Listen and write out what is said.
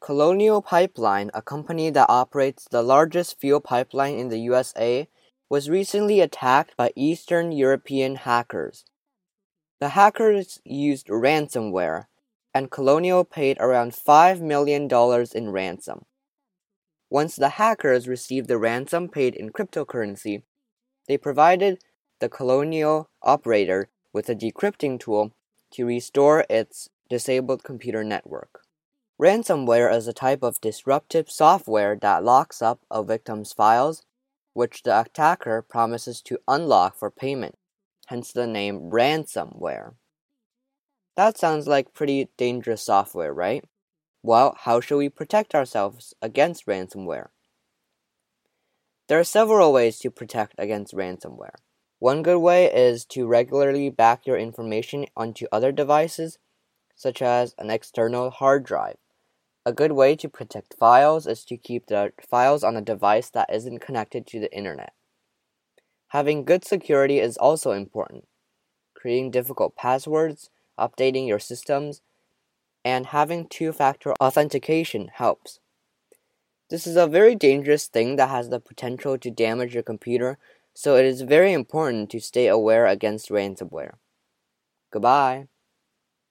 Colonial Pipeline, a company that operates the largest fuel pipeline in the USA, was recently attacked by Eastern European hackers. The hackers used ransomware, and Colonial paid around $5 million in ransom. Once the hackers received the ransom paid in cryptocurrency, they provided the Colonial operator with a decrypting tool to restore its disabled computer network. Ransomware is a type of disruptive software that locks up a victim's files, which the attacker promises to unlock for payment, hence the name ransomware. That sounds like pretty dangerous software, right? Well, how should we protect ourselves against ransomware? There are several ways to protect against ransomware. One good way is to regularly back your information onto other devices, such as an external hard drive. A good way to protect files is to keep the files on a device that isn't connected to the internet. Having good security is also important. Creating difficult passwords, updating your systems, and having two factor authentication helps. This is a very dangerous thing that has the potential to damage your computer, so it is very important to stay aware against ransomware. Goodbye.